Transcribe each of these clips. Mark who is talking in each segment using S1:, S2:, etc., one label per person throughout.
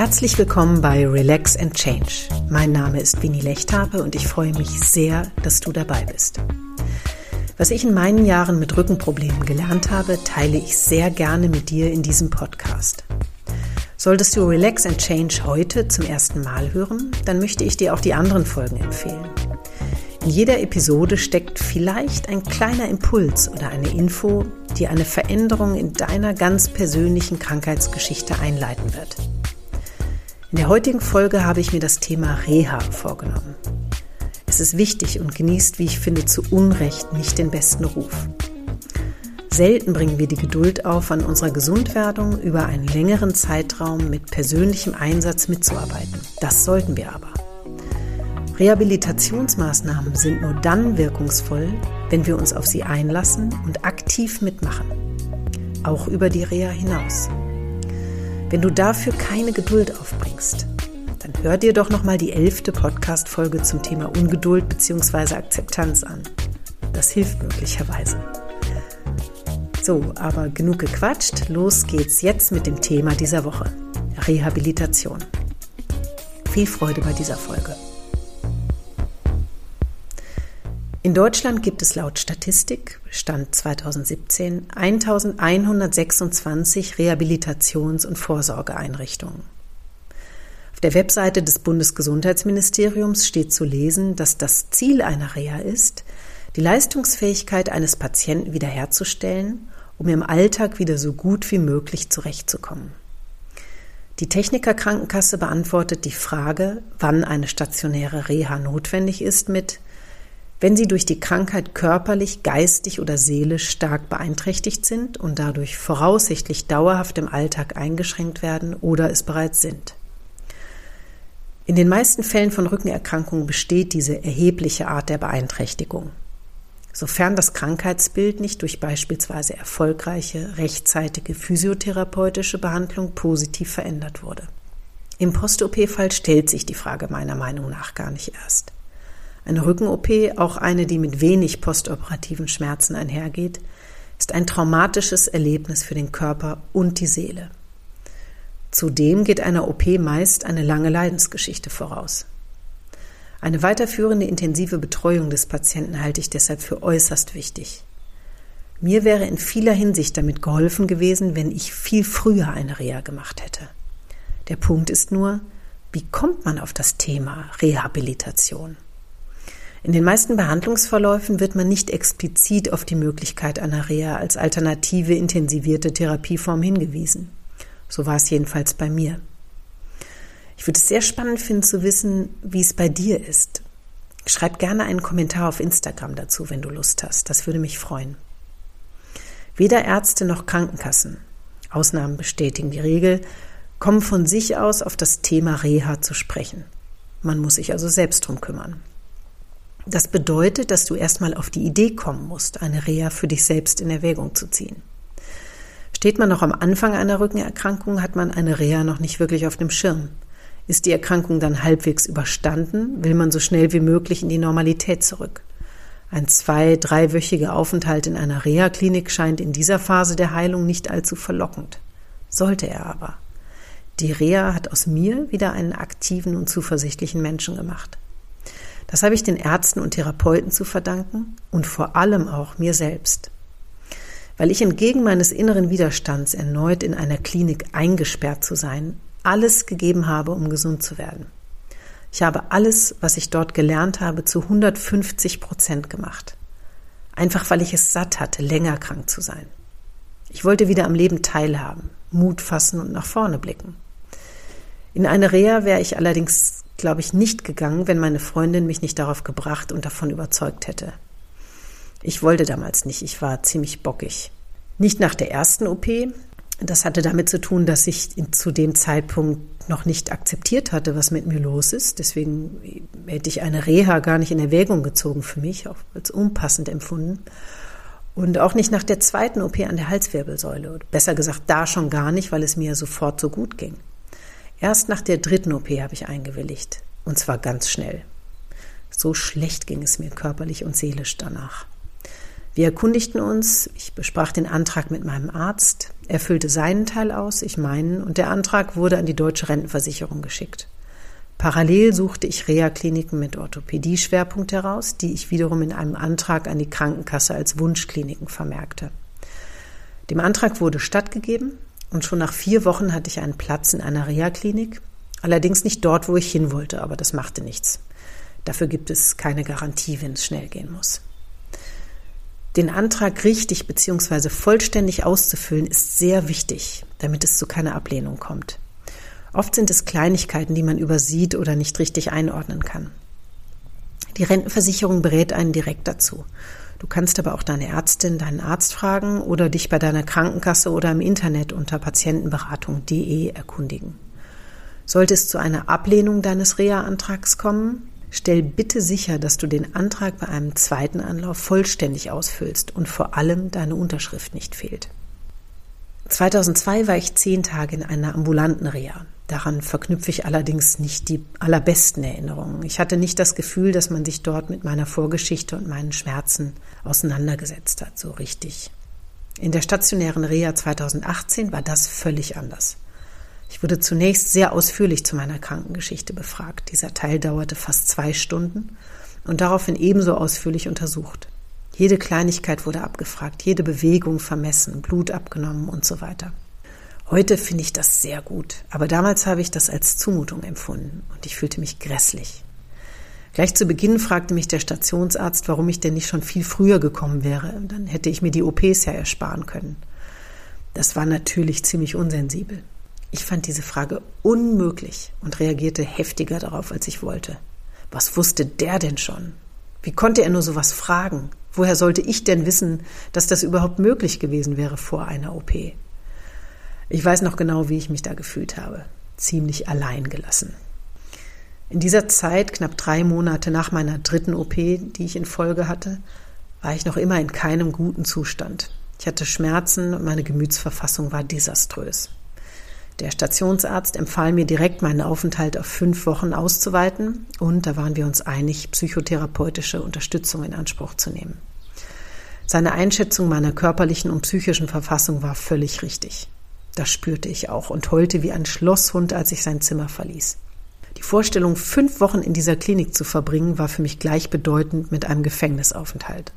S1: Herzlich willkommen bei Relax and Change. Mein Name ist Winnie Lechthabe und ich freue mich sehr, dass du dabei bist. Was ich in meinen Jahren mit Rückenproblemen gelernt habe, teile ich sehr gerne mit dir in diesem Podcast. Solltest du Relax and Change heute zum ersten Mal hören, dann möchte ich dir auch die anderen Folgen empfehlen. In jeder Episode steckt vielleicht ein kleiner Impuls oder eine Info, die eine Veränderung in deiner ganz persönlichen Krankheitsgeschichte einleiten wird. In der heutigen Folge habe ich mir das Thema Reha vorgenommen. Es ist wichtig und genießt, wie ich finde, zu Unrecht nicht den besten Ruf. Selten bringen wir die Geduld auf, an unserer Gesundwerdung über einen längeren Zeitraum mit persönlichem Einsatz mitzuarbeiten. Das sollten wir aber. Rehabilitationsmaßnahmen sind nur dann wirkungsvoll, wenn wir uns auf sie einlassen und aktiv mitmachen. Auch über die Reha hinaus. Wenn du dafür keine Geduld aufbringst, dann hör dir doch nochmal die elfte Podcast-Folge zum Thema Ungeduld bzw. Akzeptanz an. Das hilft möglicherweise. So, aber genug gequatscht. Los geht's jetzt mit dem Thema dieser Woche. Rehabilitation. Viel Freude bei dieser Folge. In Deutschland gibt es laut Statistik, Stand 2017, 1126 Rehabilitations- und Vorsorgeeinrichtungen. Auf der Webseite des Bundesgesundheitsministeriums steht zu lesen, dass das Ziel einer Reha ist, die Leistungsfähigkeit eines Patienten wiederherzustellen, um im Alltag wieder so gut wie möglich zurechtzukommen. Die Technikerkrankenkasse beantwortet die Frage, wann eine stationäre Reha notwendig ist, mit wenn sie durch die Krankheit körperlich, geistig oder seelisch stark beeinträchtigt sind und dadurch voraussichtlich dauerhaft im Alltag eingeschränkt werden oder es bereits sind. In den meisten Fällen von Rückenerkrankungen besteht diese erhebliche Art der Beeinträchtigung. Sofern das Krankheitsbild nicht durch beispielsweise erfolgreiche, rechtzeitige physiotherapeutische Behandlung positiv verändert wurde. Im Post-OP-Fall stellt sich die Frage meiner Meinung nach gar nicht erst. Eine Rücken-OP, auch eine, die mit wenig postoperativen Schmerzen einhergeht, ist ein traumatisches Erlebnis für den Körper und die Seele. Zudem geht einer OP meist eine lange Leidensgeschichte voraus. Eine weiterführende intensive Betreuung des Patienten halte ich deshalb für äußerst wichtig. Mir wäre in vieler Hinsicht damit geholfen gewesen, wenn ich viel früher eine Reha gemacht hätte. Der Punkt ist nur, wie kommt man auf das Thema Rehabilitation? In den meisten Behandlungsverläufen wird man nicht explizit auf die Möglichkeit einer Reha als alternative intensivierte Therapieform hingewiesen. So war es jedenfalls bei mir. Ich würde es sehr spannend finden zu wissen, wie es bei dir ist. Schreib gerne einen Kommentar auf Instagram dazu, wenn du Lust hast. Das würde mich freuen. Weder Ärzte noch Krankenkassen, Ausnahmen bestätigen die Regel, kommen von sich aus auf das Thema Reha zu sprechen. Man muss sich also selbst drum kümmern. Das bedeutet, dass du erstmal auf die Idee kommen musst, eine Reha für dich selbst in Erwägung zu ziehen. Steht man noch am Anfang einer Rückenerkrankung, hat man eine Reha noch nicht wirklich auf dem Schirm. Ist die Erkrankung dann halbwegs überstanden, will man so schnell wie möglich in die Normalität zurück. Ein zwei-, dreiwöchiger Aufenthalt in einer Reha-Klinik scheint in dieser Phase der Heilung nicht allzu verlockend. Sollte er aber. Die Reha hat aus mir wieder einen aktiven und zuversichtlichen Menschen gemacht. Das habe ich den Ärzten und Therapeuten zu verdanken und vor allem auch mir selbst. Weil ich entgegen meines inneren Widerstands erneut in einer Klinik eingesperrt zu sein, alles gegeben habe, um gesund zu werden. Ich habe alles, was ich dort gelernt habe, zu 150 Prozent gemacht. Einfach weil ich es satt hatte, länger krank zu sein. Ich wollte wieder am Leben teilhaben, Mut fassen und nach vorne blicken. In eine Reha wäre ich allerdings glaube ich, nicht gegangen, wenn meine Freundin mich nicht darauf gebracht und davon überzeugt hätte. Ich wollte damals nicht, ich war ziemlich bockig. Nicht nach der ersten OP. Das hatte damit zu tun, dass ich zu dem Zeitpunkt noch nicht akzeptiert hatte, was mit mir los ist. Deswegen hätte ich eine Reha gar nicht in Erwägung gezogen für mich, auch als unpassend empfunden. Und auch nicht nach der zweiten OP an der Halswirbelsäule. Besser gesagt, da schon gar nicht, weil es mir sofort so gut ging. Erst nach der dritten OP habe ich eingewilligt. Und zwar ganz schnell. So schlecht ging es mir körperlich und seelisch danach. Wir erkundigten uns, ich besprach den Antrag mit meinem Arzt, er füllte seinen Teil aus, ich meinen, und der Antrag wurde an die deutsche Rentenversicherung geschickt. Parallel suchte ich Reha-Kliniken mit Orthopädie-Schwerpunkt heraus, die ich wiederum in einem Antrag an die Krankenkasse als Wunschkliniken vermerkte. Dem Antrag wurde stattgegeben und schon nach vier Wochen hatte ich einen Platz in einer Reha-Klinik, allerdings nicht dort, wo ich hin wollte, aber das machte nichts. Dafür gibt es keine Garantie, wenn es schnell gehen muss. Den Antrag richtig bzw. vollständig auszufüllen ist sehr wichtig, damit es zu keiner Ablehnung kommt. Oft sind es Kleinigkeiten, die man übersieht oder nicht richtig einordnen kann. Die Rentenversicherung berät einen direkt dazu. Du kannst aber auch deine Ärztin, deinen Arzt fragen oder dich bei deiner Krankenkasse oder im Internet unter patientenberatung.de erkundigen. Sollte es zu einer Ablehnung deines Reha-Antrags kommen, Stell bitte sicher, dass du den Antrag bei einem zweiten Anlauf vollständig ausfüllst und vor allem deine Unterschrift nicht fehlt. 2002 war ich zehn Tage in einer ambulanten Reha. Daran verknüpfe ich allerdings nicht die allerbesten Erinnerungen. Ich hatte nicht das Gefühl, dass man sich dort mit meiner Vorgeschichte und meinen Schmerzen auseinandergesetzt hat, so richtig. In der stationären Reha 2018 war das völlig anders. Ich wurde zunächst sehr ausführlich zu meiner Krankengeschichte befragt. Dieser Teil dauerte fast zwei Stunden und daraufhin ebenso ausführlich untersucht. Jede Kleinigkeit wurde abgefragt, jede Bewegung vermessen, Blut abgenommen und so weiter. Heute finde ich das sehr gut, aber damals habe ich das als Zumutung empfunden und ich fühlte mich grässlich. Gleich zu Beginn fragte mich der Stationsarzt, warum ich denn nicht schon viel früher gekommen wäre. Dann hätte ich mir die OPs ja ersparen können. Das war natürlich ziemlich unsensibel. Ich fand diese Frage unmöglich und reagierte heftiger darauf, als ich wollte. Was wusste der denn schon? Wie konnte er nur sowas fragen? Woher sollte ich denn wissen, dass das überhaupt möglich gewesen wäre vor einer OP? Ich weiß noch genau, wie ich mich da gefühlt habe. Ziemlich allein gelassen. In dieser Zeit, knapp drei Monate nach meiner dritten OP, die ich in Folge hatte, war ich noch immer in keinem guten Zustand. Ich hatte Schmerzen und meine Gemütsverfassung war desaströs. Der Stationsarzt empfahl mir direkt, meinen Aufenthalt auf fünf Wochen auszuweiten und da waren wir uns einig, psychotherapeutische Unterstützung in Anspruch zu nehmen. Seine Einschätzung meiner körperlichen und psychischen Verfassung war völlig richtig. Das spürte ich auch und heulte wie ein Schlosshund, als ich sein Zimmer verließ. Die Vorstellung, fünf Wochen in dieser Klinik zu verbringen, war für mich gleichbedeutend mit einem Gefängnisaufenthalt.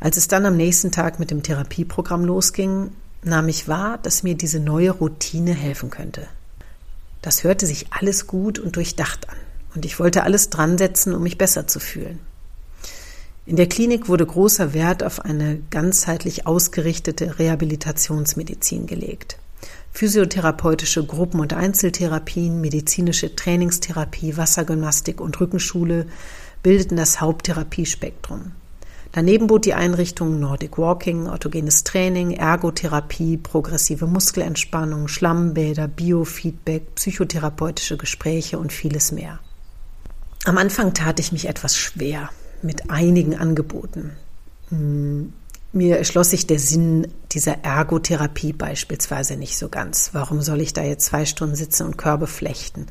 S1: Als es dann am nächsten Tag mit dem Therapieprogramm losging, nahm ich wahr, dass mir diese neue Routine helfen könnte. Das hörte sich alles gut und durchdacht an, und ich wollte alles dran setzen, um mich besser zu fühlen. In der Klinik wurde großer Wert auf eine ganzheitlich ausgerichtete Rehabilitationsmedizin gelegt. Physiotherapeutische Gruppen- und Einzeltherapien, medizinische Trainingstherapie, Wassergymnastik und Rückenschule bildeten das Haupttherapiespektrum. Daneben bot die Einrichtung Nordic Walking, autogenes Training, Ergotherapie, progressive Muskelentspannung, Schlammbäder, Biofeedback, psychotherapeutische Gespräche und vieles mehr. Am Anfang tat ich mich etwas schwer mit einigen Angeboten. Hm, mir erschloss sich der Sinn dieser Ergotherapie beispielsweise nicht so ganz. Warum soll ich da jetzt zwei Stunden sitzen und Körbe flechten?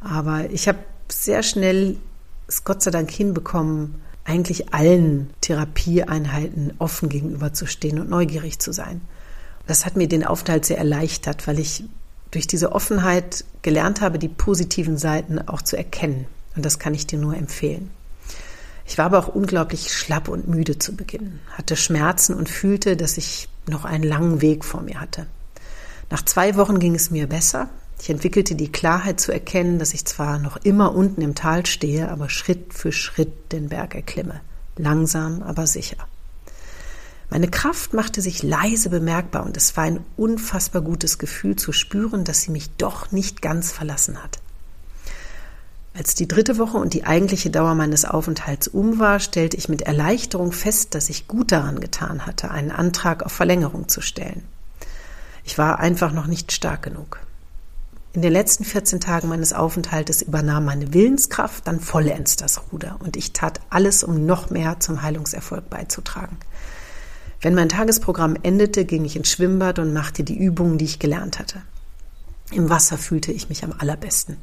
S1: Aber ich habe sehr schnell es Gott sei Dank hinbekommen, eigentlich allen Therapieeinheiten offen gegenüberzustehen und neugierig zu sein. Das hat mir den Aufenthalt sehr erleichtert, weil ich durch diese Offenheit gelernt habe, die positiven Seiten auch zu erkennen. Und das kann ich dir nur empfehlen. Ich war aber auch unglaublich schlapp und müde zu Beginn, hatte Schmerzen und fühlte, dass ich noch einen langen Weg vor mir hatte. Nach zwei Wochen ging es mir besser, ich entwickelte die Klarheit zu erkennen, dass ich zwar noch immer unten im Tal stehe, aber Schritt für Schritt den Berg erklimme. Langsam, aber sicher. Meine Kraft machte sich leise bemerkbar und es war ein unfassbar gutes Gefühl zu spüren, dass sie mich doch nicht ganz verlassen hat. Als die dritte Woche und die eigentliche Dauer meines Aufenthalts um war, stellte ich mit Erleichterung fest, dass ich gut daran getan hatte, einen Antrag auf Verlängerung zu stellen. Ich war einfach noch nicht stark genug. In den letzten 14 Tagen meines Aufenthaltes übernahm meine Willenskraft dann vollends das Ruder und ich tat alles, um noch mehr zum Heilungserfolg beizutragen. Wenn mein Tagesprogramm endete, ging ich ins Schwimmbad und machte die Übungen, die ich gelernt hatte. Im Wasser fühlte ich mich am allerbesten.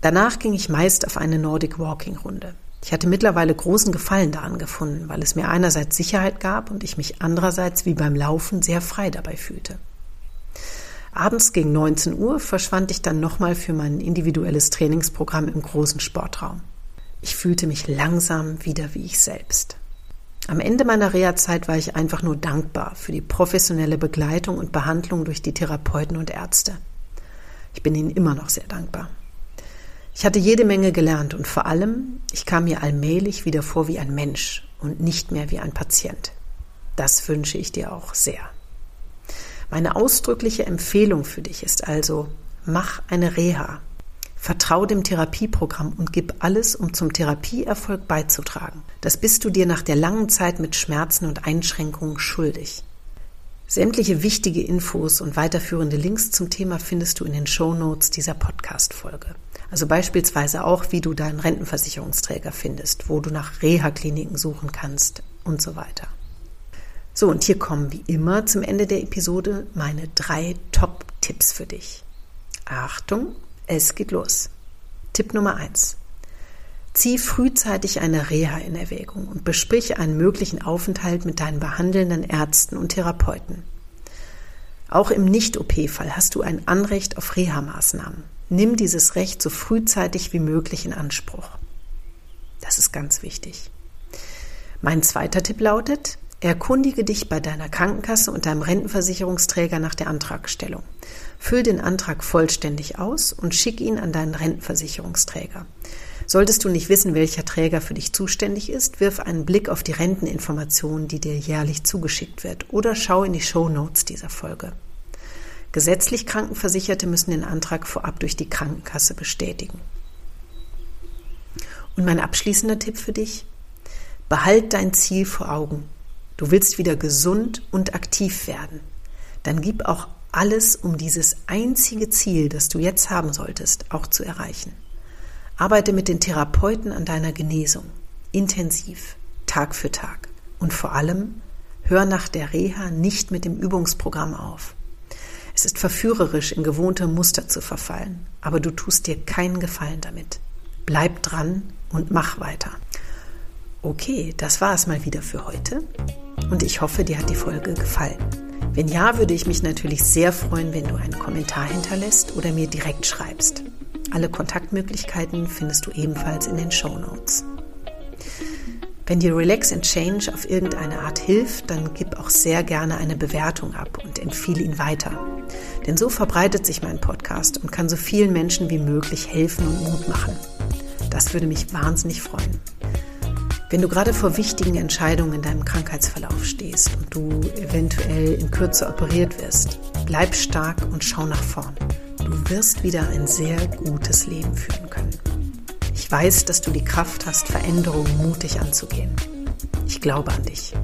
S1: Danach ging ich meist auf eine Nordic Walking Runde. Ich hatte mittlerweile großen Gefallen daran gefunden, weil es mir einerseits Sicherheit gab und ich mich andererseits wie beim Laufen sehr frei dabei fühlte. Abends gegen 19 Uhr verschwand ich dann nochmal für mein individuelles Trainingsprogramm im großen Sportraum. Ich fühlte mich langsam wieder wie ich selbst. Am Ende meiner Reha-Zeit war ich einfach nur dankbar für die professionelle Begleitung und Behandlung durch die Therapeuten und Ärzte. Ich bin ihnen immer noch sehr dankbar. Ich hatte jede Menge gelernt und vor allem, ich kam mir allmählich wieder vor wie ein Mensch und nicht mehr wie ein Patient. Das wünsche ich dir auch sehr. Meine ausdrückliche Empfehlung für dich ist also, mach eine Reha. Vertrau dem Therapieprogramm und gib alles, um zum Therapieerfolg beizutragen. Das bist du dir nach der langen Zeit mit Schmerzen und Einschränkungen schuldig. Sämtliche wichtige Infos und weiterführende Links zum Thema findest du in den Show Notes dieser Podcast-Folge. Also beispielsweise auch, wie du deinen Rentenversicherungsträger findest, wo du nach Reha-Kliniken suchen kannst und so weiter. So, und hier kommen wie immer zum Ende der Episode meine drei Top-Tipps für dich. Achtung, es geht los. Tipp Nummer eins: Zieh frühzeitig eine Reha in Erwägung und besprich einen möglichen Aufenthalt mit deinen behandelnden Ärzten und Therapeuten. Auch im Nicht-OP-Fall hast du ein Anrecht auf Reha-Maßnahmen. Nimm dieses Recht so frühzeitig wie möglich in Anspruch. Das ist ganz wichtig. Mein zweiter Tipp lautet, erkundige dich bei deiner Krankenkasse und deinem Rentenversicherungsträger nach der Antragstellung. Füll den Antrag vollständig aus und schick ihn an deinen Rentenversicherungsträger. Solltest du nicht wissen, welcher Träger für dich zuständig ist, wirf einen Blick auf die Renteninformationen, die dir jährlich zugeschickt wird, oder schau in die Show Notes dieser Folge. Gesetzlich Krankenversicherte müssen den Antrag vorab durch die Krankenkasse bestätigen. Und mein abschließender Tipp für dich? Behalt dein Ziel vor Augen. Du willst wieder gesund und aktiv werden. Dann gib auch alles, um dieses einzige Ziel, das du jetzt haben solltest, auch zu erreichen. Arbeite mit den Therapeuten an deiner Genesung, intensiv, Tag für Tag. Und vor allem, hör nach der Reha nicht mit dem Übungsprogramm auf. Es ist verführerisch, in gewohnte Muster zu verfallen, aber du tust dir keinen Gefallen damit. Bleib dran und mach weiter. Okay, das war es mal wieder für heute und ich hoffe, dir hat die Folge gefallen. Wenn ja, würde ich mich natürlich sehr freuen, wenn du einen Kommentar hinterlässt oder mir direkt schreibst. Alle Kontaktmöglichkeiten findest du ebenfalls in den Show Notes. Wenn dir Relax and Change auf irgendeine Art hilft, dann gib auch sehr gerne eine Bewertung ab und empfehle ihn weiter. Denn so verbreitet sich mein Podcast und kann so vielen Menschen wie möglich helfen und Mut machen. Das würde mich wahnsinnig freuen. Wenn du gerade vor wichtigen Entscheidungen in deinem Krankheitsverlauf stehst und du eventuell in Kürze operiert wirst, bleib stark und schau nach vorn. Du wirst wieder ein sehr gutes Leben führen können. Ich weiß, dass du die Kraft hast, Veränderungen mutig anzugehen. Ich glaube an dich.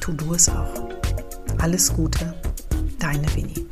S1: Tu du es auch. Alles Gute, deine Winnie.